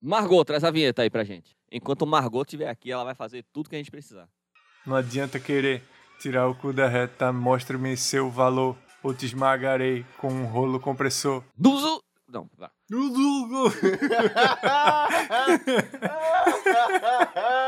Margot, traz a vinheta aí pra gente. Enquanto Margot estiver aqui, ela vai fazer tudo que a gente precisar. Não adianta querer tirar o cu da reta, mostre-me seu valor, ou te esmagarei com um rolo compressor. Duzo... Não, vá. Salve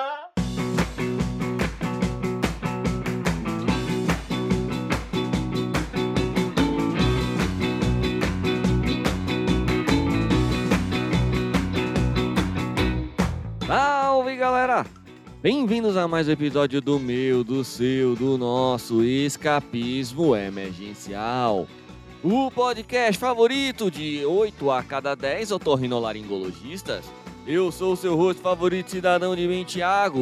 Bem-vindos a mais um episódio do meu, do seu, do nosso Escapismo Emergencial. O podcast favorito de 8 a cada 10 otorrinolaringologistas. Eu sou o seu rosto favorito, cidadão de bem,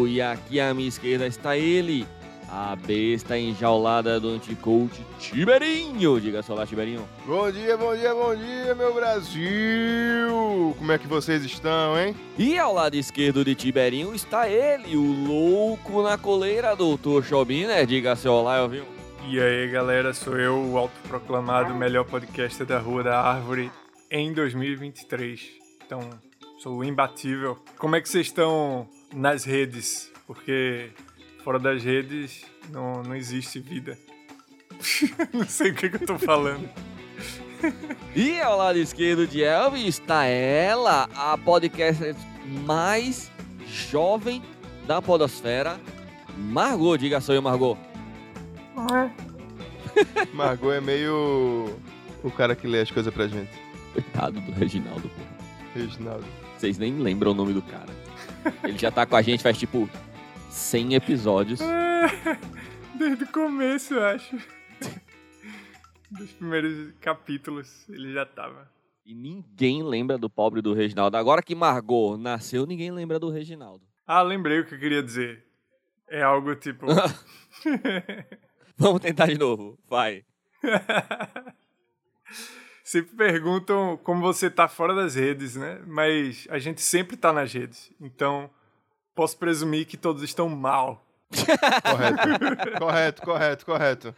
e aqui à minha esquerda está ele, a besta enjaulada do anticoach Tiberinho. Diga só lá, Tiberinho. Bom dia, bom dia, bom dia, meu Brasil! Como é que vocês estão, hein? E ao lado esquerdo de Tiberinho está ele, o louco na coleira, doutor Chobiner. Diga seu olá, ouviu? E aí, galera, sou eu, o autoproclamado melhor podcaster da Rua da Árvore em 2023. Então, sou imbatível. Como é que vocês estão nas redes? Porque fora das redes não, não existe vida. não sei o que, que eu tô falando. E ao lado esquerdo de Elvis está ela, a podcaster mais jovem da podosfera, Margot. Diga sou eu, Margot. Margot é meio o cara que lê as coisas pra gente. Coitado do Reginaldo, pô. Reginaldo. Vocês nem lembram o nome do cara. Ele já tá com a gente faz tipo 100 episódios. Desde o começo, eu acho. Dos primeiros capítulos, ele já tava. E ninguém lembra do pobre do Reginaldo. Agora que Margot nasceu, ninguém lembra do Reginaldo. Ah, lembrei o que eu queria dizer. É algo tipo. Vamos tentar de novo. Vai. sempre perguntam como você tá fora das redes, né? Mas a gente sempre tá nas redes. Então, posso presumir que todos estão mal. Correto. correto, correto, correto.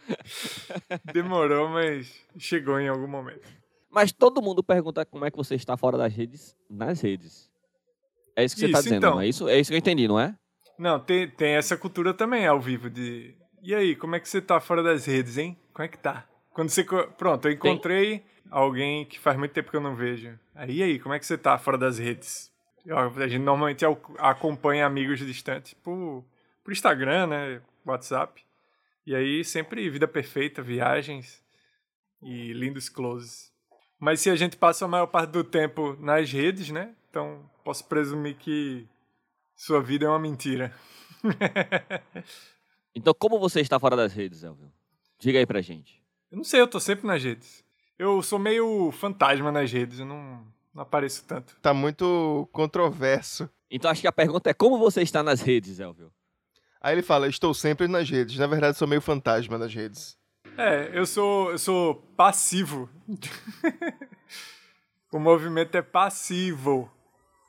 Demorou, mas chegou em algum momento. Mas todo mundo pergunta como é que você está fora das redes nas redes. É isso que você está dizendo, então. não é isso? É isso que eu entendi, não é? Não, tem, tem essa cultura também ao vivo de. E aí, como é que você tá fora das redes, hein? Como é que tá? Quando você. Pronto, eu encontrei alguém que faz muito tempo que eu não vejo. Aí, e aí, como é que você tá fora das redes? A gente normalmente al- acompanha amigos distantes por, por Instagram, né? WhatsApp. E aí, sempre vida perfeita, viagens e lindos closes. Mas se a gente passa a maior parte do tempo nas redes, né? Então, posso presumir que sua vida é uma mentira. Então, como você está fora das redes, Elvio? Diga aí pra gente. Eu não sei, eu tô sempre nas redes. Eu sou meio fantasma nas redes, eu não, não apareço tanto. Tá muito controverso. Então, acho que a pergunta é como você está nas redes, Elvio? Aí ele fala, estou sempre nas redes. Na verdade, sou meio fantasma nas redes. É, eu sou, eu sou passivo. o movimento é passivo.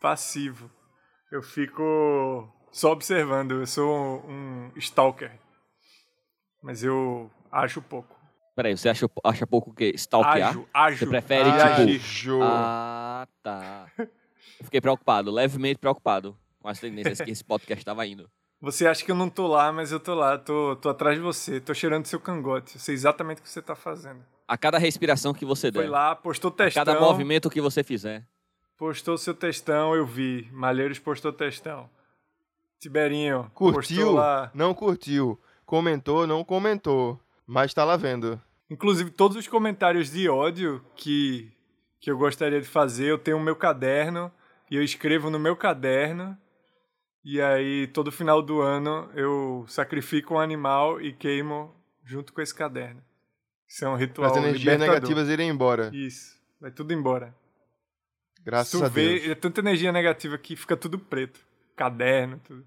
Passivo. Eu fico só observando, eu sou um stalker. Mas eu acho pouco. Peraí, você acha, acha pouco o quê? Stalkear? Ajo, ajo. Você prefere, agir. tipo, Ajo. Ah, tá. Eu fiquei preocupado, levemente preocupado com as tendências que esse podcast estava indo. Você acha que eu não tô lá, mas eu tô lá, tô, tô atrás de você, tô cheirando seu cangote. Eu sei exatamente o que você tá fazendo. A cada respiração que você Foi der, lá, postou a textão. cada movimento que você fizer, Postou seu textão, eu vi. Malheiros postou textão. Tiberinho. Curtiu? Postou lá. Não curtiu. Comentou, não comentou. Mas tá lá vendo. Inclusive, todos os comentários de ódio que, que eu gostaria de fazer, eu tenho o meu caderno e eu escrevo no meu caderno. E aí, todo final do ano, eu sacrifico um animal e queimo junto com esse caderno. Isso é um ritual As energias libertador. negativas irem embora. Isso. Vai tudo embora. Graças Se tu a vê, Deus. é tanta energia negativa que fica tudo preto. Caderno, tudo.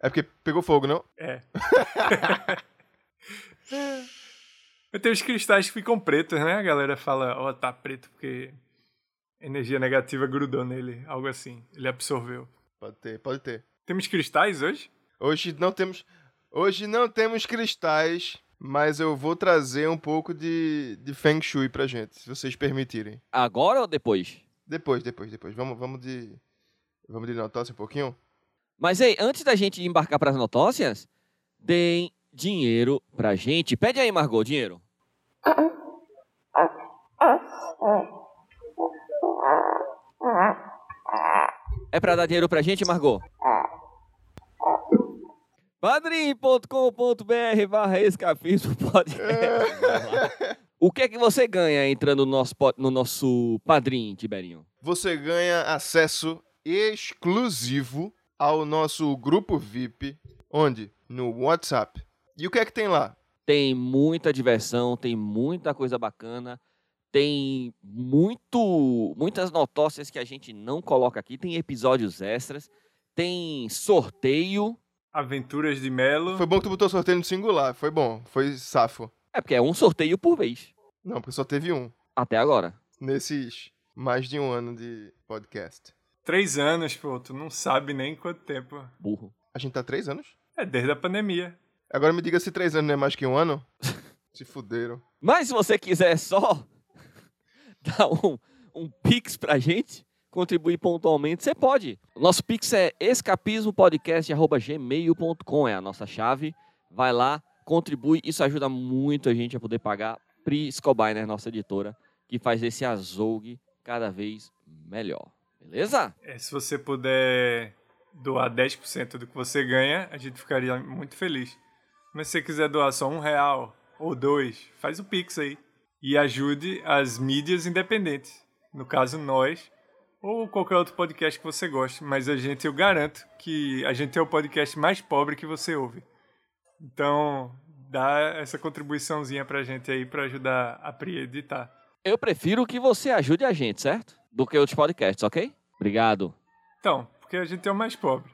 É porque pegou fogo, não? É. Eu tenho os cristais que ficam pretos, né? A galera fala, ó, tá preto porque energia negativa grudou nele, algo assim. Ele absorveu. Pode ter, pode ter. Temos cristais hoje? Hoje não temos. Hoje não temos cristais, mas eu vou trazer um pouco de, de Feng Shui pra gente, se vocês permitirem. agora ou depois? Depois, depois, depois. Vamos, vamos de. Vamos de notócia um pouquinho? Mas ei, antes da gente embarcar para as notócias, deem dinheiro pra gente. Pede aí, Margot, dinheiro. É pra dar dinheiro pra gente, Margot? padrim.com.br barra escapismo podcast. O que é que você ganha entrando no nosso, no nosso padrim, Tiberinho? Você ganha acesso exclusivo ao nosso grupo VIP, onde? No WhatsApp. E o que é que tem lá? Tem muita diversão, tem muita coisa bacana, tem muito, muitas notócias que a gente não coloca aqui, tem episódios extras, tem sorteio. Aventuras de Melo. Foi bom que tu botou sorteio no singular, foi bom, foi safo. É porque é um sorteio por vez, Não, porque só teve um até agora. nesses mais de um ano de podcast. Três anos, pô, tu não sabe nem quanto tempo. Burro. A gente tá três anos? É desde a pandemia. Agora me diga se três anos não é mais que um ano. se fuderam. Mas se você quiser só dar um, um pix pra gente, contribuir pontualmente, você pode. O nosso pix é escapismopodcast.gmail.com, é a nossa chave. Vai lá, contribui, isso ajuda muito a gente a poder pagar Pri Scobainer, nossa editora, que faz esse azougue cada vez melhor. Beleza? É, se você puder doar 10% do que você ganha, a gente ficaria muito feliz. Mas se você quiser doar só um real ou dois, faz o Pix aí. E ajude as mídias independentes. No caso, nós. Ou qualquer outro podcast que você goste. Mas a gente, eu garanto que a gente é o podcast mais pobre que você ouve. Então, dá essa contribuiçãozinha pra gente aí pra ajudar a Pri editar. Eu prefiro que você ajude a gente, certo? Do que outros podcasts, ok? Obrigado. Então, porque a gente é o mais pobre.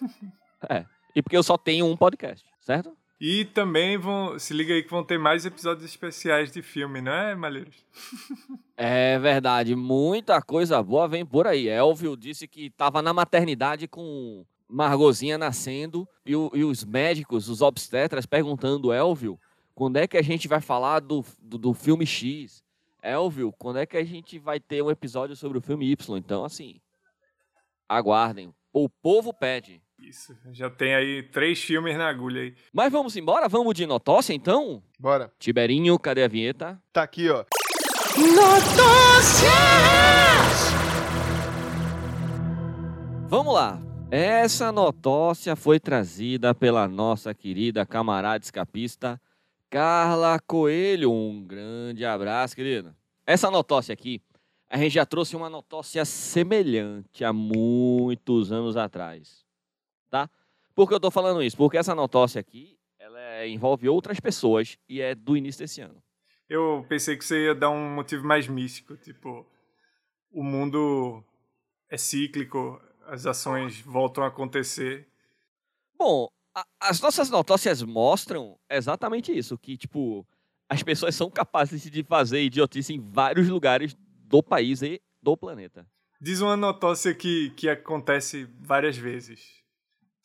É. E porque eu só tenho um podcast, certo? E também vão. Se liga aí que vão ter mais episódios especiais de filme, não é, Malheiros? É verdade, muita coisa boa vem por aí. Elvio disse que estava na maternidade com Margozinha nascendo e, o- e os médicos, os obstetras, perguntando, Elvio, quando é que a gente vai falar do, do, do filme X? Elvio, quando é que a gente vai ter um episódio sobre o filme Y? Então, assim, aguardem. O povo pede. Isso. Já tem aí três filmes na agulha aí. Mas vamos embora? Vamos de notócia, então? Bora. Tiberinho, cadê a vinheta? Tá aqui, ó. Vamos lá. Essa notócia foi trazida pela nossa querida camarada escapista Carla Coelho. Um grande abraço, querida. Essa notócia aqui, a gente já trouxe uma notócia semelhante há muitos anos atrás, tá? Por que eu tô falando isso? Porque essa notócia aqui, ela é- envolve outras pessoas e é do início desse ano. Eu pensei que você ia dar um motivo mais místico, tipo, o mundo é cíclico, as ações voltam a acontecer. Bom, a- as nossas notócias mostram exatamente isso, que, tipo, as pessoas são capazes de fazer idiotice em vários lugares do país e do planeta. Diz uma notócia que, que acontece várias vezes.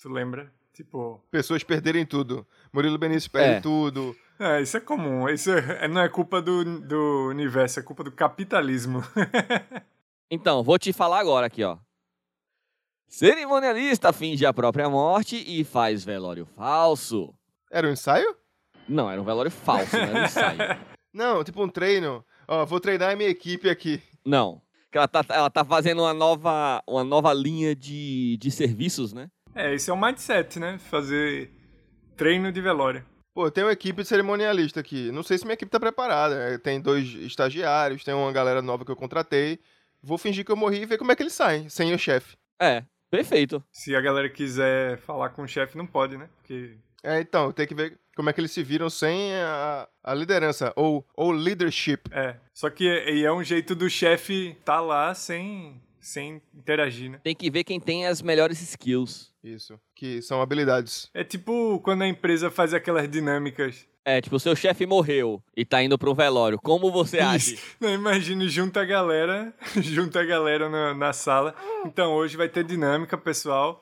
Tu lembra? Tipo, Pessoas perderem tudo. Murilo Benício perde É. tudo. é, isso é comum. Isso é- não é culpa do, do universo, é culpa do capitalismo. Então, vou te falar agora aqui, ó. Cerimonialista finge a própria morte e faz velório falso. Era um ensaio? Não, era um velório falso, não era um ensaio. Não, tipo um treino. Ó, vou treinar a minha equipe aqui. Não. Que ela tá, ela tá fazendo uma nova, uma nova linha de, de serviços, né? É, esse é o mindset, né? Fazer treino de velório. Pô, tem uma equipe de cerimonialista aqui. Não sei se minha equipe tá preparada. É, Tem dois estagiários, tem uma galera nova que eu contratei. Vou fingir que eu morri e ver como é que eles saem, sem o chefe. É, perfeito. Se a galera quiser falar com o chefe, não pode, né? Porque É, então, tem que ver como é que eles se viram sem a, a liderança, ou, ou leadership. É. Só que é, e é um jeito do chefe tá lá sem, sem interagir, né? Tem que ver quem tem as melhores skills. Isso, que são habilidades. É tipo quando a empresa faz aquelas dinâmicas. É, tipo, seu chefe morreu e tá indo pro velório. Como você age? Não, imagine, junta a galera, junta a galera na, na sala. Então hoje vai ter dinâmica, pessoal.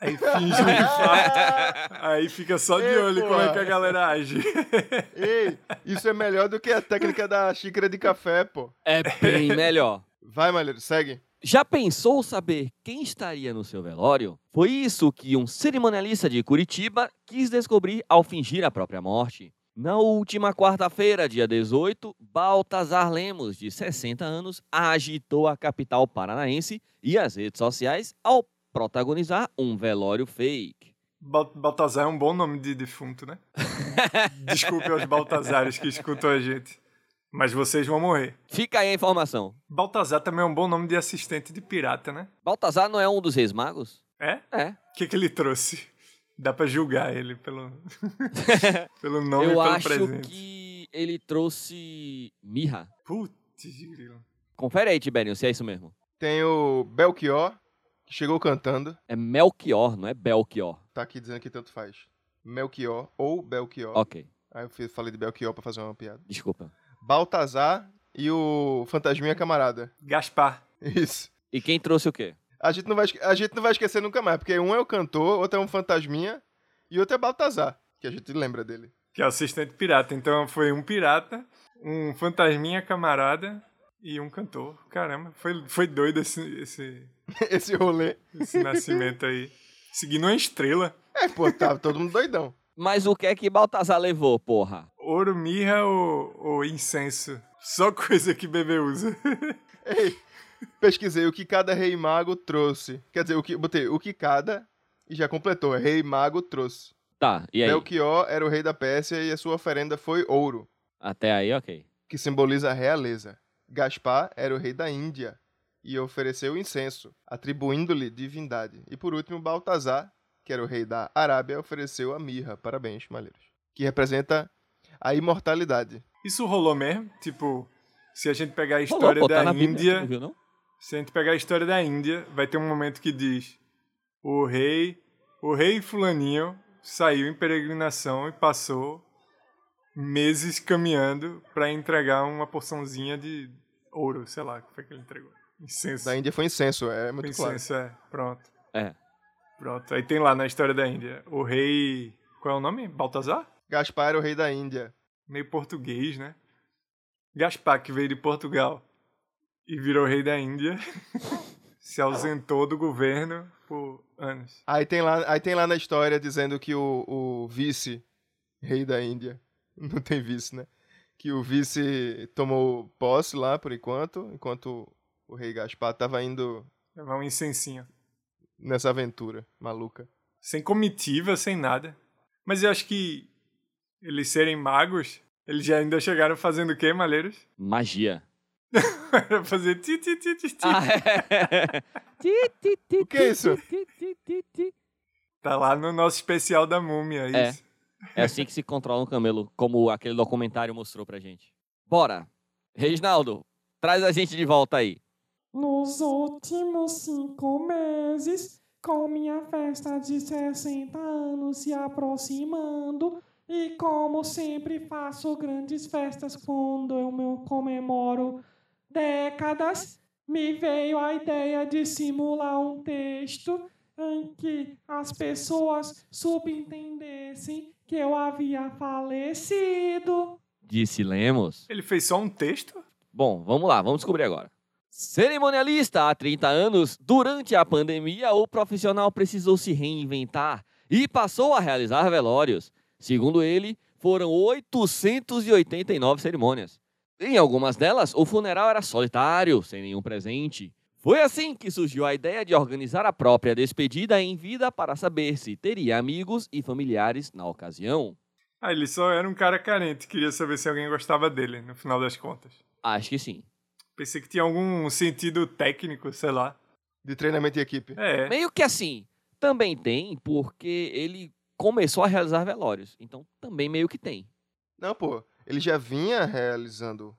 Aí finge um infarto. Aí fica só de Ei, olho como é que a galera age. Ei, isso é melhor do que a técnica da xícara de café, pô. É bem melhor. Vai, Malheiro, segue. Já pensou saber quem estaria no seu velório? Foi isso que um cerimonialista de Curitiba quis descobrir ao fingir a própria morte. Na última quarta-feira, dia 18, Baltazar Lemos, de 60 anos, agitou a capital paranaense e as redes sociais ao protagonizar um velório fake. Bal- Baltazar é um bom nome de defunto, né? Desculpe aos Baltazares que escutam a gente. Mas vocês vão morrer. Fica aí a informação. Baltazar também é um bom nome de assistente de pirata, né? Baltazar não é um dos reis magos? É? É. O que, que ele trouxe? Dá pra julgar ele pelo, pelo nome e Eu pelo acho presente. que ele trouxe mirra. Putz, grilo. Confere aí, Tiberinho, se é isso mesmo. Tem o Belchior, que chegou cantando. É Melchior, não é Belchior. Tá aqui dizendo que tanto faz. Melchior ou Belchior. Ok, Aí eu falei de Belchior pra fazer uma piada. desculpa. Baltazar e o Fantasminha Camarada. Gaspar. Isso. E quem trouxe o quê? A gente, não vai, a gente não vai esquecer nunca mais, porque um é o cantor, outro é um fantasminha e outro é Baltazar, que a gente lembra dele. Que é o assistente pirata. Então foi um pirata, um fantasminha camarada e um cantor. Caramba, foi, foi doido esse, esse, Esse rolê. esse nascimento aí. Seguindo uma estrela. É, pô, tava todo mundo doidão. Mas o que é que Baltazar levou, porra? Ouro, mirra ou, ou incenso? Só coisa que bebê usa. Ei, pesquisei o que cada rei mago trouxe. Quer dizer, o que, botei o que cada e já completou. Rei mago trouxe. Tá, e aí? Belchior era o rei da Pérsia e a sua oferenda foi ouro, Até aí, ok. que simboliza a realeza. Gaspar era o rei da Índia e ofereceu incenso, atribuindo-lhe divindade. E por último, Baltazar, que era o rei da Arábia, ofereceu a mirra. Parabéns, malheiros. Que representa a imortalidade. Isso rolou mesmo? Tipo, se a gente pegar a Rolou, história pô, tá da na Bíblia, tu Índia. não viu, não? Se a gente pegar a história da Índia, vai ter um momento que diz: o rei, o rei fulaninho saiu em peregrinação e passou meses caminhando para entregar uma porçãozinha de ouro, sei lá, o que foi que ele entregou? Incenso. Da Índia foi incenso, é muito claro. Incenso, é. Pronto. É. Pronto. Aí tem lá na história da Índia, o rei, qual é o nome? Baltazar? Gaspar era o rei da Índia. Meio português, né? Gaspar, que veio de Portugal e virou rei da Índia, se ausentou do governo por anos. Aí tem lá, aí tem lá na história dizendo que o, o vice rei da Índia, não tem vice, né? Que o vice tomou posse lá por enquanto, enquanto o rei Gaspar tava indo Levar um incensinho. nessa aventura maluca. Sem comitiva, sem nada. Mas eu acho que eles serem magos, eles já ainda chegaram fazendo o quê, malheiros? Magia. Era fazer ti, ti, ti, ti, ti. Ah, é. Ti, ti, ti, O que é isso? ti, ti, ti, ti. Tá lá no nosso especial da múmia, É. isso. É assim que se controla um camelo, como aquele documentário mostrou pra gente. Bora! Reginaldo, traz a gente de volta aí. Nos últimos cinco meses, com minha festa de 60 anos se aproximando, e como sempre faço grandes festas quando eu me comemoro décadas, me veio a ideia de simular um texto em que as pessoas subentendessem que eu havia falecido. Disse Lemos. Ele fez só um texto? Bom, vamos lá, vamos descobrir agora. Cerimonialista há 30 anos, durante a pandemia, o profissional precisou se reinventar e passou a realizar velórios. Segundo ele, foram 889 cerimônias. Em algumas delas, o funeral era solitário, sem nenhum presente. Foi assim que surgiu a ideia de organizar a própria despedida em vida para saber se teria amigos e familiares na ocasião. Ah, ele só era um cara carente, queria saber se alguém gostava dele, no final das contas. Acho que sim. Pensei que tinha algum sentido técnico, sei lá. De treinamento em equipe. É, Meio que assim, também tem, porque ele começou a realizar velórios. Então também meio que tem. Não, pô, ele já vinha realizando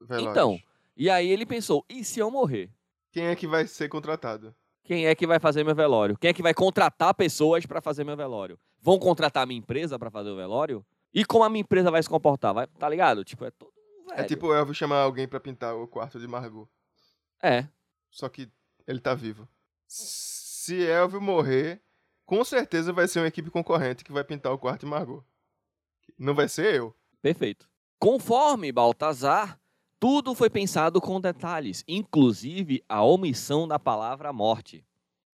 velórios. Então. E aí ele pensou: e se eu morrer? Quem é que vai ser contratado? Quem é que vai fazer meu velório? Quem é que vai contratar pessoas para fazer meu velório? Vão contratar a minha empresa para fazer o velório? E como a minha empresa vai se comportar? Vai, tá ligado? Tipo, é todo um velho. É tipo o Elvis chamar alguém pra pintar o quarto de Margot. É. Só que ele tá vivo. Se Elvis morrer, com certeza vai ser uma equipe concorrente que vai pintar o quarto de Margot. Não vai ser eu. Perfeito. Conforme Baltazar, Tudo foi pensado com detalhes, inclusive a omissão da palavra morte.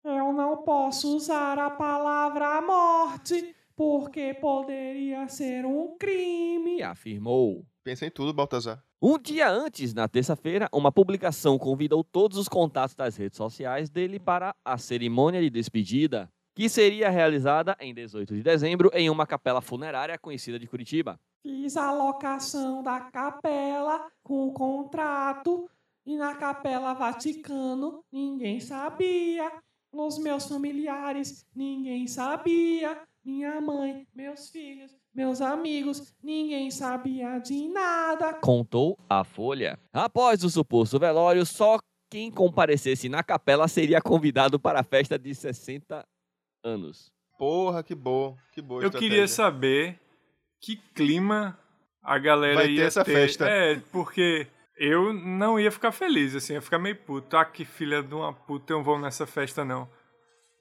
Eu não posso usar a palavra morte porque poderia ser um crime. E afirmou. Pensa em tudo, Baltazar. Um dia antes, na terça-feira, uma publicação convidou todos os contatos das redes sociais dele para a cerimônia de despedida, que seria realizada em 18 de dezembro em uma capela funerária conhecida de Curitiba. Fiz a locação da capela com o contrato e na capela Vaticano ninguém sabia. Os meus familiares ninguém sabia. Minha mãe, meus filhos, meus amigos, ninguém sabia de nada. Contou a Folha. Após o suposto velório, só quem comparecesse na capela seria convidado para a festa de 60 anos. Porra, que boa, que boa Eu estratégia. queria saber que clima a galera Vai ter ia essa festa. É, porque eu não ia ficar feliz, assim, ia ficar meio puto. Ah, que filha de uma puta, eu não vou nessa festa, não.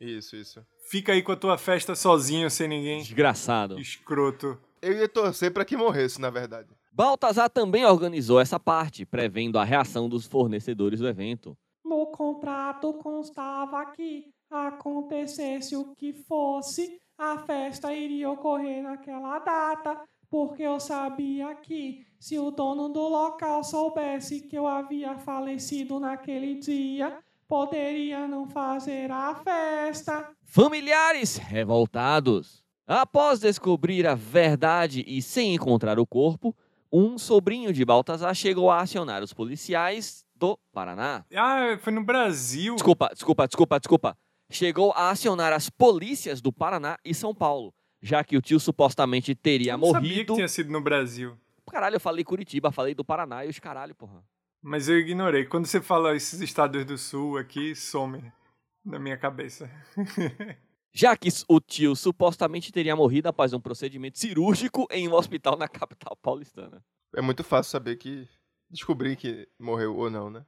Isso, isso. Fica aí com a tua festa sozinho, sem ninguém. Desgraçado. Escroto. Eu ia torcer pra que morresse, na verdade. Baltazar também organizou essa parte, prevendo a reação dos fornecedores do evento. No contrato constava que acontecesse o que fosse, a festa iria ocorrer naquela data, porque eu sabia que se o dono do local soubesse que eu havia falecido naquele dia, poderia não fazer a festa. Familiares revoltados. Após descobrir a verdade e sem encontrar o corpo, um sobrinho de Baltazar chegou a acionar os policiais do Paraná. Ah, foi no Brasil. Desculpa, desculpa, desculpa, desculpa. Chegou a acionar as polícias do Paraná e São Paulo, já que o tio supostamente teria Eu não sabia que morrido. tinha sido no Brasil. Caralho, eu falei Curitiba, falei do Paraná e os caralho, porra. Mas eu ignorei. Quando você fala esses estados do sul aqui, some na minha cabeça. Já que o tio supostamente teria morrido após um procedimento cirúrgico em um hospital na capital paulistana. É muito fácil saber que. descobrir que morreu ou não, né?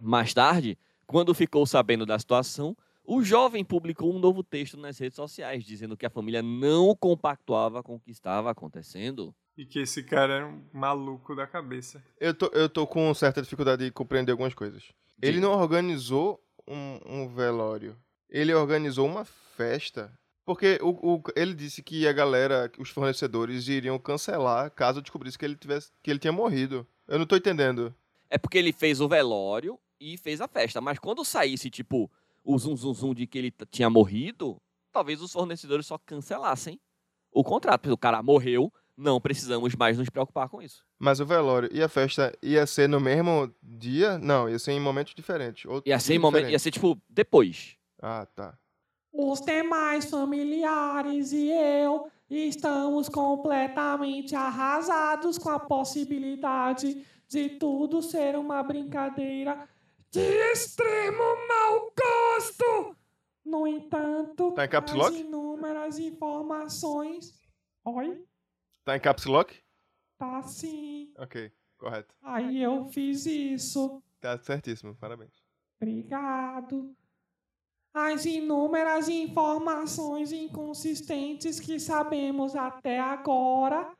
Mais tarde, quando ficou sabendo da situação, o jovem publicou um novo texto nas redes sociais, dizendo que a família não compactuava com o que estava acontecendo. E que esse cara era um maluco da cabeça. Eu tô, eu tô com certa dificuldade de compreender algumas coisas. Ele não organizou um, um velório. Ele organizou uma festa. Porque o, o- ele disse que a galera, que os fornecedores iriam cancelar caso descobrisse que ele, tivesse, que ele tinha morrido. Eu não tô entendendo. É porque ele fez o velório e fez a festa, mas quando saísse, tipo, o zum zum zum de que ele tinha morrido, talvez os fornecedores só cancelassem o contrato. Porque o cara morreu, não precisamos mais nos preocupar com isso. Mas o velório e a festa ia ser no mesmo dia? Não, ia ser em momentos diferentes. Outro Ia ser, em momento, ia ser tipo, depois. Ah, tá. Os demais familiares e eu estamos completamente arrasados com a possibilidade de tudo ser uma brincadeira de extremo mau gosto. No entanto, Tá em caps as lock? inúmeras informações. Oi? Tá em caps lock? Tá sim. Ok, correto. Aí eu fiz isso. Tá certíssimo, parabéns. Obrigado. As inúmeras informações inconsistentes que sabemos até agora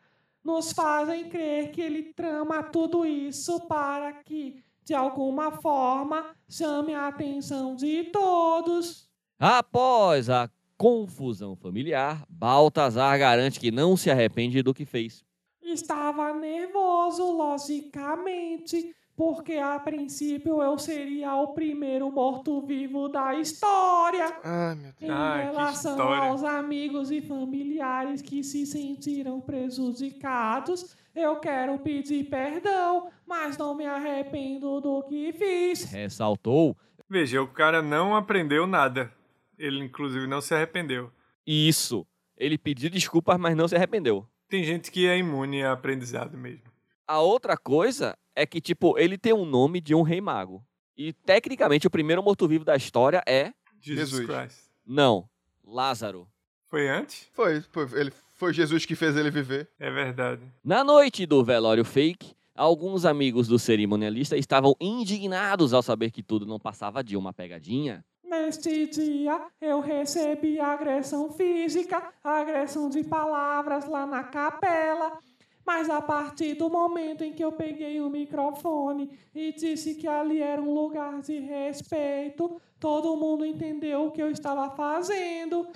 nos fazem crer que ele trama tudo isso para que, de alguma forma, chame a atenção de todos. Após a confusão familiar, Baltazar garante que não se arrepende do que fez. Estava nervoso, logicamente, porque a princípio eu seria o primeiro morto-vivo da história. Ai, meu Deus. Em Ai, relação aos amigos e familiares que se sentiram prejudicados, eu quero pedir perdão, mas não me arrependo do que fiz. Ressaltou Veja, o cara não aprendeu nada. Ele, inclusive, não se arrependeu. isso. Ele pediu desculpas, mas não se arrependeu. Tem gente que é imune a aprendizado mesmo. A outra coisa é que, tipo, ele tem o nome de um rei mago. E, tecnicamente, o primeiro morto-vivo da história é. Jesus, Jesus. Christ. Não, Lázaro. Foi antes? Foi, foi, ele, foi Jesus que fez ele viver. É verdade. Na noite do velório fake, alguns amigos do cerimonialista estavam indignados ao saber que tudo não passava de uma pegadinha. Neste dia, eu recebi agressão física, agressão de palavras lá na capela. Mas a partir do momento em que eu peguei o microfone e disse que ali era um lugar de respeito, todo mundo entendeu o que eu estava fazendo.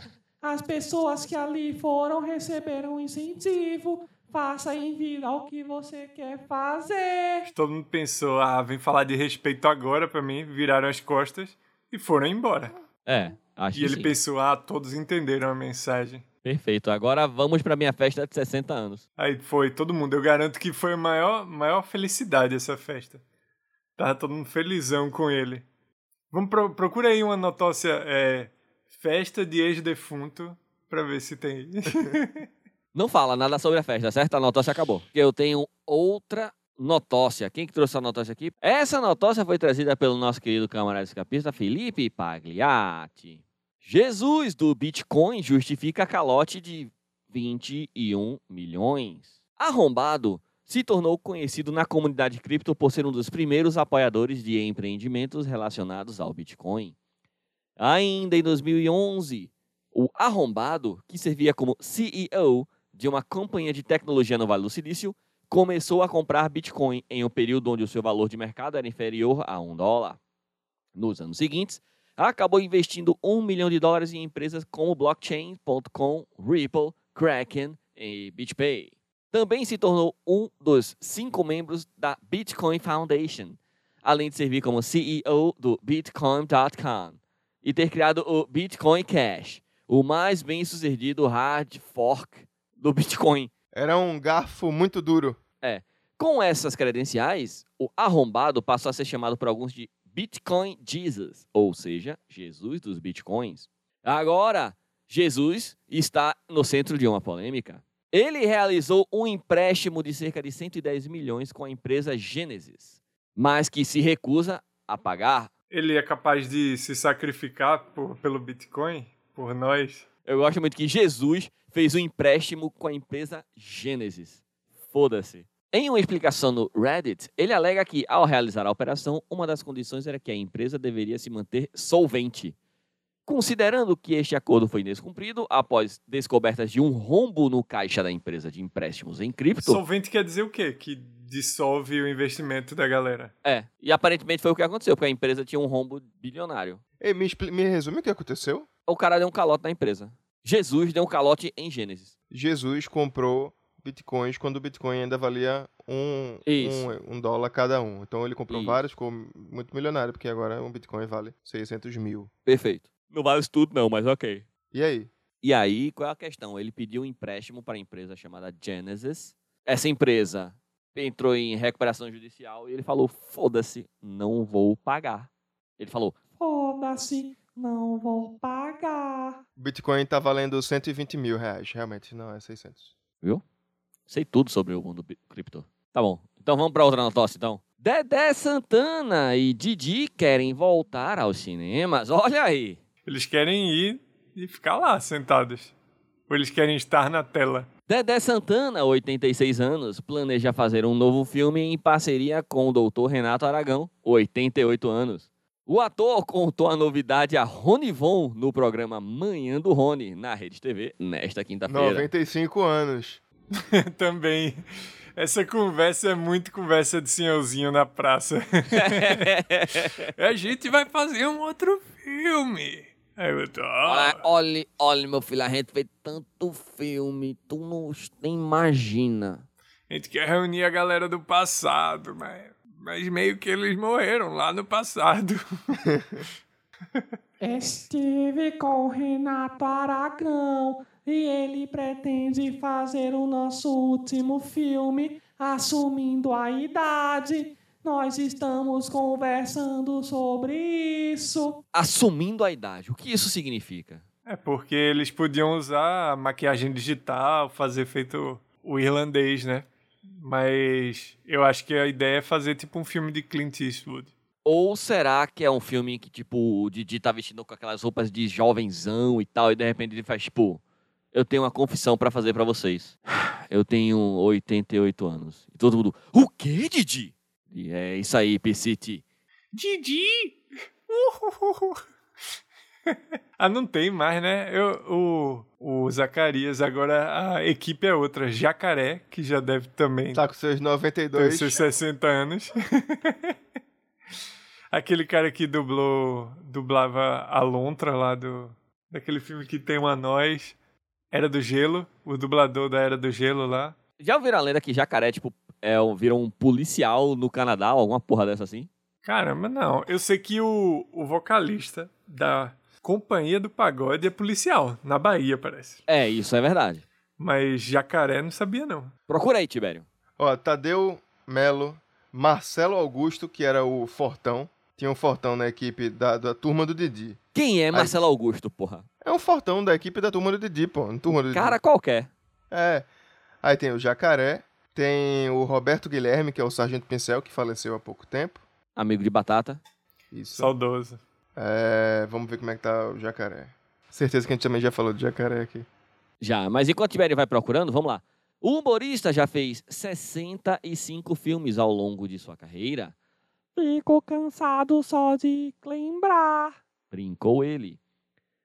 As pessoas que ali foram receberam um incentivo. Faça em vida o que você quer fazer. Todo mundo pensou, ah, vem falar de respeito agora pra mim, viraram as costas e foram embora. É, acho E que ele sim. pensou, ah, todos entenderam a mensagem. Perfeito. Agora vamos pra minha festa de 60 anos. Aí foi todo mundo. Eu garanto que foi a maior, maior felicidade essa festa. Tava todo mundo felizão com ele. Vamos pro, procura aí uma notócia é, festa de ex-defunto pra ver se tem. Não fala nada sobre a festa, certo? A notócia acabou. Eu tenho outra notócia. Quem que trouxe a notócia aqui? Essa notócia foi trazida pelo nosso querido camarada escapista Felipe Pagliatti. Jesus do Bitcoin justifica calote de 21 milhões. Arrombado se tornou conhecido na comunidade cripto por ser um dos primeiros apoiadores de empreendimentos relacionados ao Bitcoin. Ainda em 2011, o Arrombado, que servia como CEO de uma companhia de tecnologia no Vale do Silício, começou a comprar Bitcoin em um período onde o seu valor de mercado era inferior a um dólar. Nos anos seguintes, acabou investindo um milhão de dólares em empresas como Blockchain.com, Ripple, Kraken e BitPay. Também se tornou um dos cinco membros da Bitcoin Foundation, além de servir como CEO do Bitcoin.com e ter criado o Bitcoin Cash, o mais bem sucedido hard fork do Bitcoin. Era um garfo muito duro. Com essas credenciais, o arrombado passou a ser chamado por alguns de Bitcoin Jesus, ou seja, Jesus dos Bitcoins. Agora, Jesus está no centro de uma polêmica. Ele realizou um empréstimo de cerca de 110 milhões com a empresa Genesis, mas que se recusa a pagar. Ele é capaz de se sacrificar por, pelo Bitcoin? Por nós? Eu gosto muito que Jesus fez um empréstimo com a empresa Genesis. Foda-se. Em uma explicação no Reddit, ele alega que, ao realizar a operação, uma das condições era que a empresa deveria se manter solvente. Considerando que este acordo foi descumprido após descobertas de um rombo no caixa da empresa de empréstimos em cripto. Solvente quer dizer o quê? Que dissolve o investimento da galera. É, e aparentemente foi o que aconteceu, porque a empresa tinha um rombo bilionário. Ei, me, me resume o que aconteceu? O cara deu um calote na empresa. Jesus deu um calote em Gênesis. Jesus comprou bitcoins quando o bitcoin ainda valia um, um, um dólar cada um. Então ele comprou Isso. vários, ficou muito milionário, porque agora um bitcoin vale 600 mil. Perfeito. Não vale isso tudo não, mas ok. E aí? E aí, qual é a questão? Ele pediu um empréstimo para a empresa chamada Genesis. Essa empresa entrou em recuperação judicial e ele falou: foda-se, não vou pagar. Ele falou: Foda-se, não vou pagar. Bitcoin tá valendo 120 mil reais. Realmente, não é 600. sei tudo sobre o mundo cripto. Tá bom, então vamos para outra notócia, então. Dedé Santana e Didi querem voltar aos cinemas. Olha aí. Eles querem ir e ficar lá sentados. Ou eles querem estar na tela. Dedé Santana, 86 anos, planeja fazer um novo filme em parceria com o doutor Renato Aragão, 88 anos. O ator contou a novidade a Rony Von no programa Manhã do Rony, na Rede TV, nesta quinta-feira. 95 anos. Também. Essa conversa é muito conversa de senhorzinho na praça. a gente vai fazer um outro filme. Aí eu tô, olha, "Ah, olha, olha, meu filho, a gente fez tanto filme, tu não nem imagina. a gente quer reunir a galera do passado, mas, mas meio que eles morreram lá no passado. Estive com o Renato Aragão e ele pretende fazer o nosso último filme assumindo a idade. Nós estamos conversando sobre isso. Assumindo a idade, o que isso significa? É porque eles podiam usar maquiagem digital, fazer feito o irlandês, né? Mas eu acho que a ideia é fazer tipo um filme de Clint Eastwood. Ou será que é um filme que, tipo, o Didi tá vestindo com aquelas roupas de jovenzão e tal, e de repente ele faz, tipo, eu tenho uma confissão pra fazer pra vocês. Eu tenho 88 anos. E todo mundo, o quê, Didi? E é isso aí, PCT. Didi! ah, não tem mais, né? Eu, o, o Zacarias, agora a equipe é outra. Jacaré, que já deve também Tá com seus ter 92. seus 60 anos. Aquele cara que dublou, dublava a Lontra lá do daquele filme que tem uma nós. Era do Gelo, o dublador da Era do Gelo lá. Já ouviram a lenda que jacaré, tipo, é, um- vira um policial no Canadá ou alguma porra dessa assim? Caramba, não. Eu sei que o, o vocalista da Companhia do Pagode é policial, na Bahia, parece. É, isso é verdade. Mas jacaré não sabia, não. Procura aí, Tibério. Ó, Tadeu Melo, Marcelo Augusto, que era o Fortão. Tinha um Fortão na equipe da, da turma do Didi. Quem é Marcelo Augusto, porra? É um Fortão da equipe da turma do Didi, pô. Turma do Didi. Cara qualquer. É. Aí tem o Jacaré, tem o Roberto Guilherme, que é o Sargento Pincel, que faleceu há pouco tempo. Amigo de batata. Isso. Saudoso. É, vamos ver como é que tá o Jacaré. Certeza que a gente também já falou de Jacaré aqui. Já, mas enquanto o Tibério vai procurando, vamos lá. O humorista já fez 65 filmes ao longo de sua carreira. Fico cansado só de lembrar. Brincou ele.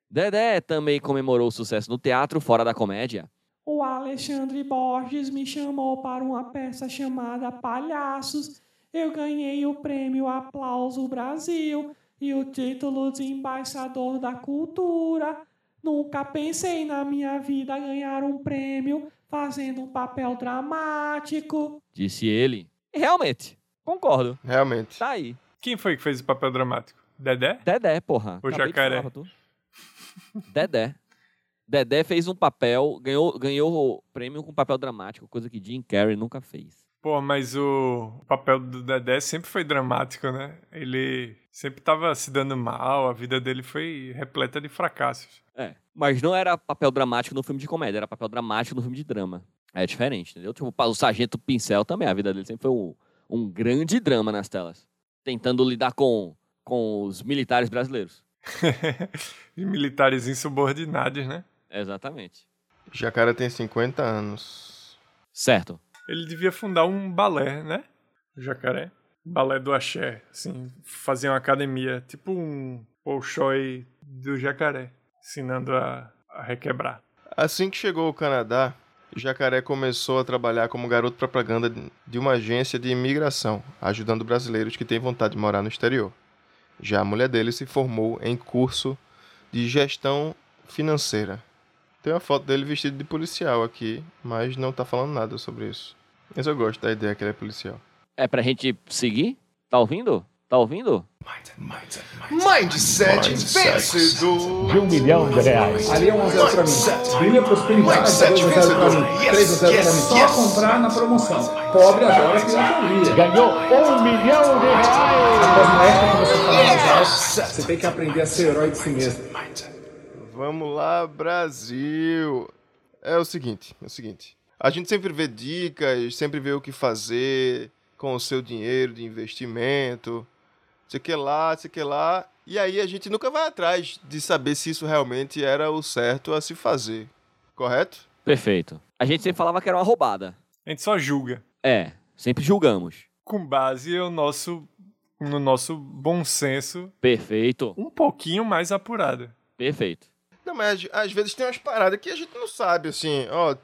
Dedé também comemorou o sucesso no teatro fora da comédia. Alexandre Borges me chamou para uma peça chamada Palhaços. Eu ganhei o prêmio Aplauso Brasil e o título de embaixador da cultura. Nunca pensei na minha vida ganhar um prêmio fazendo um papel dramático. Disse ele. Realmente, concordo. Realmente. Tá aí. Quem foi que fez o papel dramático? Dedé? Dedé, porra. O Acabei de jacaré. falar tu. Dedé. Dedé fez um papel, ganhou, ganhou o prêmio com papel dramático, coisa que Jim Carrey nunca fez. Pô, mas o papel do Dedé sempre foi dramático, né? Ele sempre tava se dando mal, a vida dele foi repleta de fracassos. É. Mas não era papel dramático no filme de comédia, era papel dramático no filme de drama. É diferente, entendeu? Tipo, o Sargento Pincel também, a vida dele sempre foi um, um grande drama nas telas. Tentando lidar com, com os militares brasileiros. e militares insubordinados, né? Exatamente. Jacaré tem 50 anos. Certo. Ele devia fundar um balé, né? O jacaré. Balé do axé, assim, fazer uma academia, tipo um Bolshoi do jacaré, ensinando a, a requebrar. Assim que chegou ao Canadá, Jacaré começou a trabalhar como garoto propaganda de uma agência de imigração, ajudando brasileiros que têm vontade de morar no exterior. Já a mulher dele se formou em curso de gestão financeira. Tem uma foto dele vestido de policial aqui, mas não tá falando nada sobre isso. Mas eu gosto da ideia que ele é policial. É pra gente seguir? Tá ouvindo? Tá ouvindo? Mindset vencedor! de um milhão de reais. Ali é um a zero pra mim. Brilha prosperidade, Mindset 2 a 0 pra mim. vencedor. 3 a 0 pra mim. Só Yes, comprar na promoção. Pobre adora pirataria. Ganhou um milhão de reais. Época que você fala mais alto, você tem que aprender a ser herói de si mesmo. Vamos lá, Brasil! É o seguinte, é o seguinte. A gente sempre vê dicas, sempre vê o que fazer com o seu dinheiro de investimento, sei que lá, sei que lá. E aí a gente nunca vai atrás de saber se isso realmente era o certo a se fazer. Correto? Perfeito. A gente sempre falava que era uma roubada. A gente só julga. É, sempre julgamos. Com base no nosso, no nosso bom senso, Perfeito. um pouquinho mais apurado. Perfeito. Não, mas às- vezes tem umas paradas que a gente não sabe, assim, ó.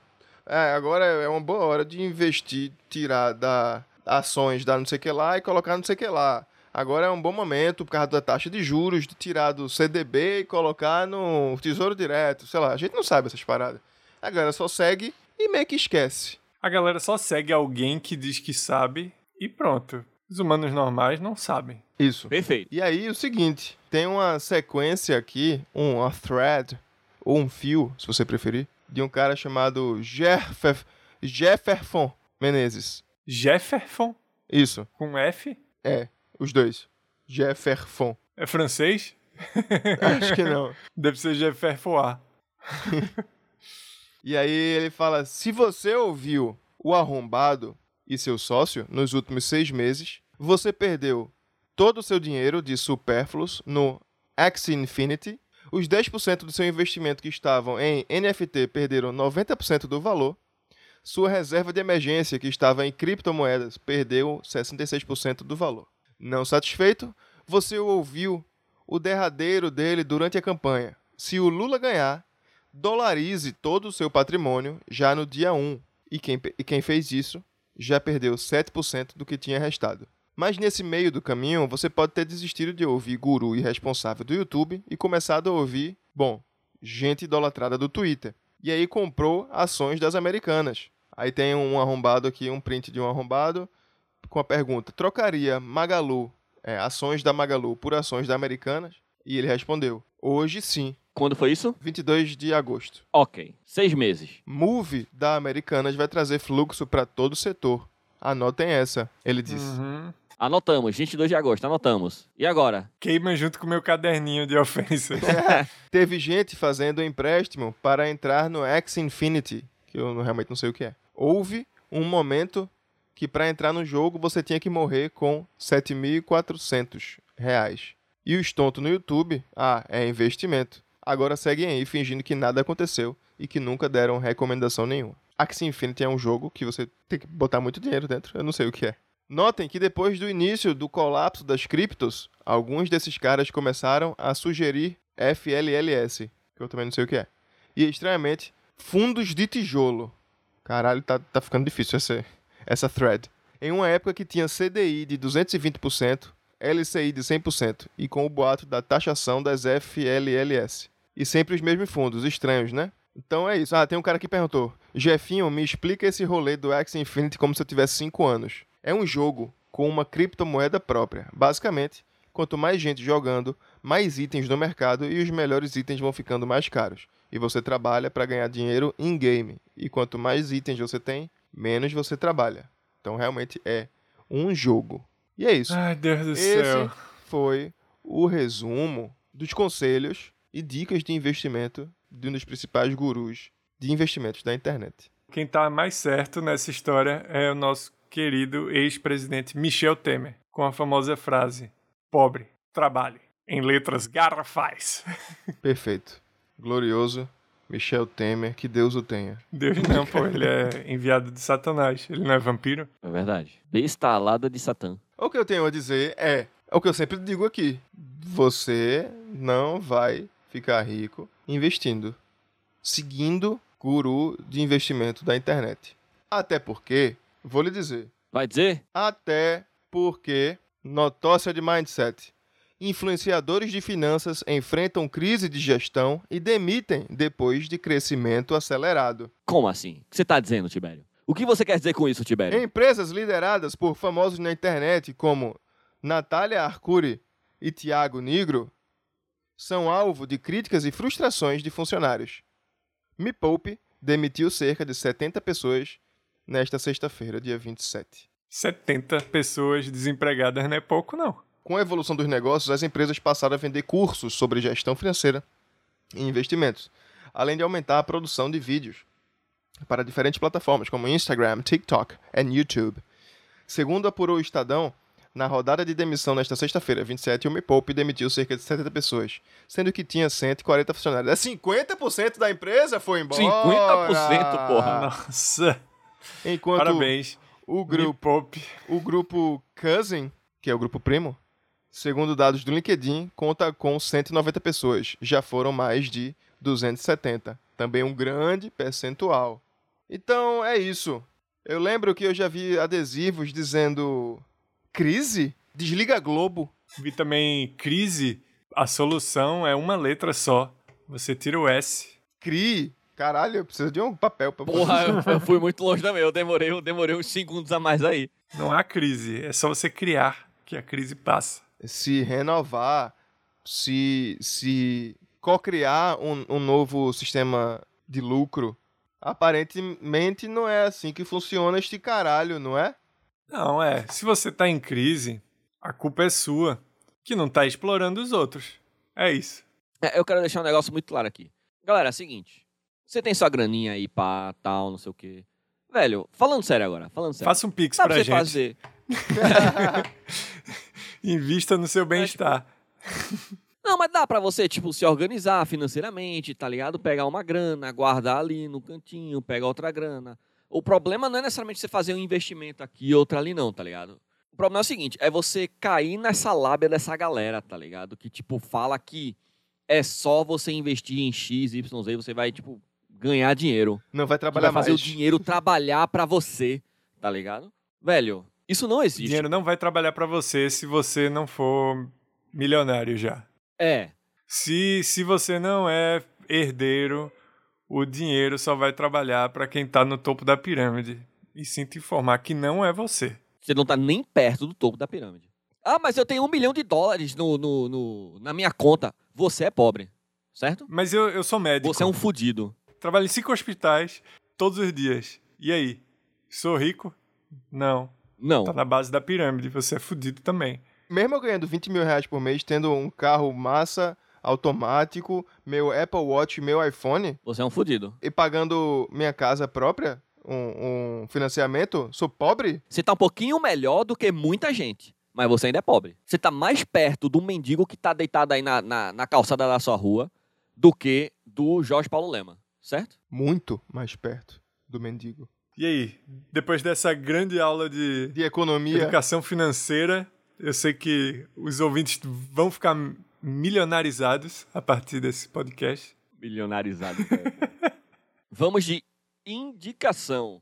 é, agora é uma boa hora de investir, tirar da ações da não sei que lá e colocar não sei que lá. Agora é um bom momento, por causa da taxa de juros, de tirar do CDB e colocar no Tesouro Direto. Sei lá, a gente não sabe essas paradas. A galera só segue e meio que esquece. A galera só segue alguém que diz que sabe e pronto. Os humanos normais não sabem. Isso. Perfeito. E aí, o seguinte, tem uma sequência aqui, um uma thread, ou um fio, se você preferir, de um cara chamado Jeffer, Jefferson Menezes. Jefferson, Isso, com F, é, os dois. Jefferson. é francês? Acho que não. Deve ser Jefferson. E aí ele fala, se você ouviu o arrombado e seu sócio nos últimos seis meses, você perdeu todo o seu dinheiro de supérfluos no Axie Infinity, os 10% do seu investimento que estavam em NFT perderam 90% do valor, sua reserva de emergência que estava em criptomoedas perdeu 66% do valor. Não satisfeito, você ouviu o derradeiro dele durante a campanha. Se o Lula ganhar, dolarize todo o seu patrimônio já no dia 1. E quem, e quem fez isso já perdeu 7% do que tinha restado. Mas nesse meio do caminho, você pode ter desistido de ouvir guru irresponsável do YouTube e começado a ouvir, bom, gente idolatrada do Twitter. E aí comprou ações das americanas. Aí tem um arrombado aqui, um print de um arrombado, com a pergunta: trocaria Magalu, é, ações da Magalu por ações da Americanas? E ele respondeu: hoje sim, Quando foi isso? 22 de agosto. Ok. Seis meses. Move da Americanas vai trazer fluxo para todo o setor. Anotem essa, ele disse. Uhum. Anotamos. 22 de agosto, anotamos. E agora? Queima junto com o meu caderninho de ofensas. Teve gente fazendo empréstimo para entrar no X Infinity, que eu realmente não sei o que é. Houve um momento que para entrar no jogo você tinha que morrer com 7.400 reais. E os tontos no YouTube, ah, é investimento. Agora seguem aí fingindo que nada aconteceu e que nunca deram recomendação nenhuma. Axie Infinity é um jogo que você tem que botar muito dinheiro dentro, eu não sei o que é. Notem que depois do início do colapso das criptos, alguns desses caras começaram a sugerir FLLS, que eu também não sei o que é. E, estranhamente, fundos de tijolo. Caralho, tá, tá ficando difícil essa, essa thread. Em uma época que tinha CDI de 220%, LCI de 100% e com o boato da taxação das FLLS. E sempre os mesmos fundos, estranhos, né? Então é isso. Ah, tem um cara que perguntou: Jefinho, me explica esse rolê do Axie Infinity como se eu tivesse 5 anos. É um jogo com uma criptomoeda própria. Basicamente, quanto mais gente jogando, mais itens no mercado e os melhores itens vão ficando mais caros. E você trabalha para ganhar dinheiro in-game. E quanto mais itens você tem, menos você trabalha. Então realmente é um jogo. E é isso. Ai, Deus do Esse céu. foi o resumo dos conselhos e dicas de investimento de um dos principais gurus de investimentos da internet. Quem tá mais certo nessa história é o nosso querido ex-presidente Michel Temer, com a famosa frase: pobre, trabalhe. Em letras garrafais. Perfeito. Glorioso Michel Temer, que Deus o tenha. Deus não, pô, ele é enviado de Satanás. Ele não é vampiro? É verdade. Bestalada de Satã. O que eu tenho a dizer é, é o que eu sempre digo aqui. Você não vai ficar rico investindo, seguindo guru de investimento da internet. Até porque, vou lhe dizer, Vai dizer? até porque notócia de mindset. Influenciadores de finanças enfrentam crise de gestão e demitem depois de crescimento acelerado. Como assim? O que você tá dizendo, Tibério? O que você quer dizer com isso, Tibério? Empresas lideradas por famosos na internet como Natália Arcuri e Tiago Nigro são alvo de críticas e frustrações de funcionários. Me Poupe demitiu cerca de 70 pessoas nesta sexta-feira, dia 27. 70 pessoas desempregadas não é pouco, não. Com a evolução dos negócios, as empresas passaram a vender cursos sobre gestão financeira e investimentos, além de aumentar a produção de vídeos para diferentes plataformas como Instagram, TikTok e YouTube. Segundo apurou o Estadão, na rodada de demissão nesta sexta-feira, 27, o Me Poupe demitiu cerca de 70 pessoas, sendo que tinha 140 funcionários. É 50% da empresa foi embora! 50%, porra. Nossa. Enquanto Parabéns. o grupo o grupo Cousin, que é o grupo primo, segundo dados do LinkedIn, conta com 190 pessoas. Já foram mais de 270. Também um grande percentual. Então é isso. Eu lembro que eu já vi adesivos dizendo crise? Desliga a Globo. Vi também crise. A solução é uma letra só. Você tira o S. CRI. Caralho, eu preciso de um papel pra Porra, eu, eu fui muito longe também. Eu demorei, eu demorei uns segundos a mais aí. Não há crise. É só você criar que a crise passa. Se renovar, se, se co-criar um, um novo sistema de lucro. Aparentemente não é assim que funciona este caralho, não é? Não, é. Se você tá em crise, a culpa é sua. Que não tá explorando os outros. É isso. É, eu quero deixar um negócio muito claro aqui. Galera, é o seguinte. Você tem sua graninha aí, pá, tal, não sei o quê. Velho, falando sério agora, falando sério. Faça um pix pra pra você gente. fazer. Invista no seu bem-estar. Não, mas dá pra você, tipo, se organizar financeiramente, tá ligado? Pegar uma grana, guardar ali no cantinho, pegar outra grana. O problema não é necessariamente você fazer um investimento aqui e outro ali, não, tá ligado? problema é o seguinte, é você cair nessa lábia dessa galera, tá ligado? Que, tipo, fala que é só você investir em X, Y, Z, você vai, tipo, ganhar dinheiro. Não vai trabalhar vai fazer mais. o dinheiro trabalhar pra você, tá ligado? Velho, isso não O existe. dinheiro não vai trabalhar pra você se você não for milionário já. É, Se, se você não é herdeiro, o dinheiro só vai trabalhar pra quem tá no topo da pirâmide. E sinto informar que não é você. você não tá nem perto do topo da pirâmide. Ah, mas eu tenho um milhão de dólares no, no- no- na minha conta. Você é pobre, certo? Mas eu, eu sou médico. Você é um fudido. Trabalho em cinco hospitais todos os dias. E aí? Sou rico? Não. Não. Tá na base da pirâmide. Você é fudido também. Mesmo eu ganhando 20 mil reais por mês, tendo um carro massa, automático, meu Apple Watch, meu iPhone, Você é um fudido. e pagando minha casa própria, um, um financiamento, sou pobre? Você tá um pouquinho melhor do que muita gente. Mas você ainda é pobre. Você tá mais perto do mendigo que tá deitado aí na, na, na calçada da sua rua do que do Jorge Paulo Lema, certo? Muito mais perto do mendigo. E aí? Depois dessa grande aula de De economia, educação financeira, eu sei que os ouvintes vão ficar milionarizados a partir desse podcast. Milionarizado. Vamos de indicação.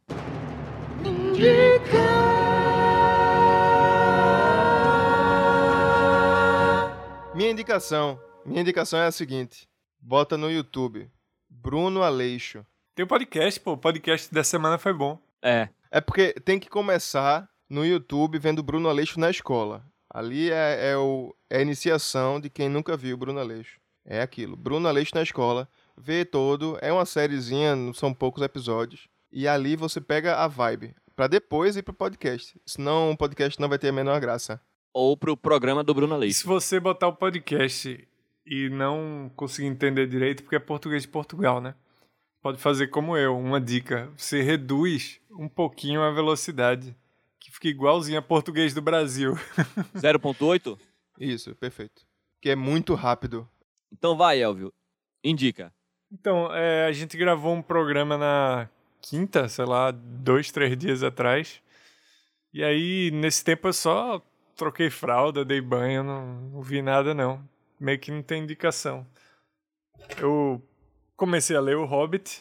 minha indicação, minha indicação é a seguinte, bota no YouTube, Bruno Aleixo. Tem o podcast, pô. O podcast dessa semana foi bom. É. É porque tem que começar no YouTube vendo Bruno Aleixo na escola. Ali é, é o, é a iniciação de quem nunca viu Bruno Aleixo. É aquilo. Bruno Aleixo na escola, vê todo, é uma sériezinha, não são poucos episódios. E ali você pega a vibe. Pra depois ir pro podcast. Senão o podcast não vai ter a menor graça. Ou pro programa do Bruno Aleixo. se você botar o podcast e não conseguir entender direito, porque é português de Portugal, né? Pode fazer como eu, uma dica. Você reduz um pouquinho a velocidade, que fica igualzinho a português do Brasil. 0.8? Isso, perfeito. Que é muito rápido. Então vai, Elvio. Indica. Então, é, a gente gravou um programa na quinta, sei lá, dois, três dias atrás. E aí, nesse tempo, eu só troquei fralda, dei banho, não, não vi nada, não. Meio que não tem indicação. Eu comecei a ler O Hobbit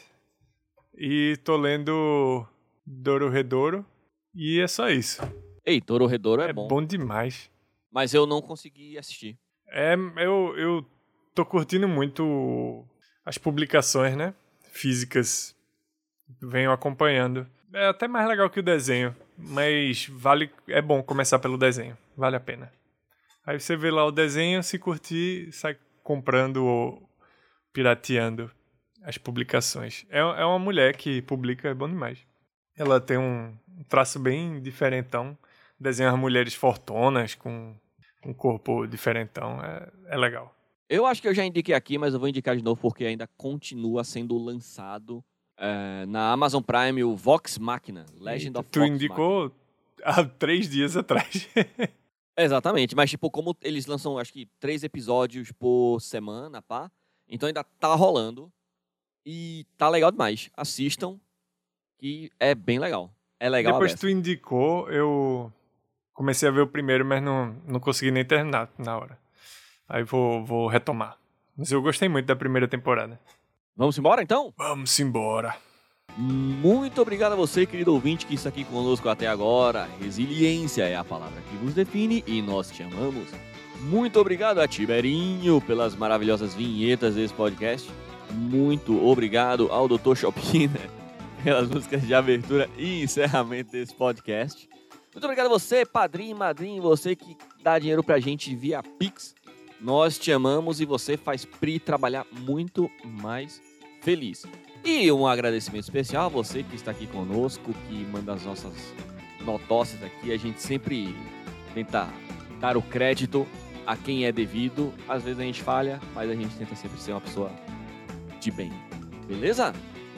e tô lendo Doro Redouro. E é só isso. Ei, Toro Redouro é, É, bom, bom. demais. Mas eu não consegui assistir. É, eu, eu tô curtindo muito as publicações, né? Físicas. Venho acompanhando. É até mais legal que o desenho, mas vale, é bom começar pelo desenho. Vale a pena. Aí você vê lá o desenho, se curtir, sai comprando ou pirateando as publicações. É, é uma mulher que publica, é bom demais. Ela tem um traço bem diferentão. Desenha as mulheres fortonas com um corpo diferentão. É, é legal. Eu acho que eu já indiquei aqui, mas eu vou indicar de novo porque ainda continua sendo lançado é, na Amazon Prime o Vox Machina, Legend Eita, of tu Vox indicou há três dias atrás. Machina. Exatamente, mas tipo, como eles lançam acho que três episódios por semana, pá, então ainda tá rolando e tá legal demais. Assistam, que é bem legal. É legal Depois que tu indicou, eu comecei a ver o primeiro, mas não, não consegui nem terminar na hora. Aí vou, vou retomar. Mas eu gostei muito da primeira temporada. Vamos embora então? Vamos embora. Muito obrigado a você, querido ouvinte, que está aqui conosco até agora. Resiliência é a palavra que nos define e nós te amamos. Muito obrigado a Tiberinho pelas maravilhosas vinhetas desse podcast. Muito obrigado ao Dr. Chopina pelas músicas de abertura e encerramento desse podcast. Muito obrigado a você, padrinho, madrinho, você que dá dinheiro pra gente via Pix. Nós te amamos e você faz Pri trabalhar muito mais feliz. E um agradecimento especial a você que está aqui conosco, que manda as nossas notócias aqui. A gente sempre tenta dar o crédito a quem é devido. Às vezes a gente falha, mas a gente tenta sempre ser uma pessoa de bem. Beleza?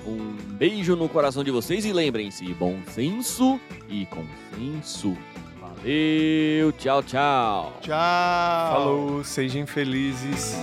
Um beijo no coração de vocês e lembrem-se, bom senso e consenso. Valeu, tchau, tchau. Tchau! Falou, sejam felizes.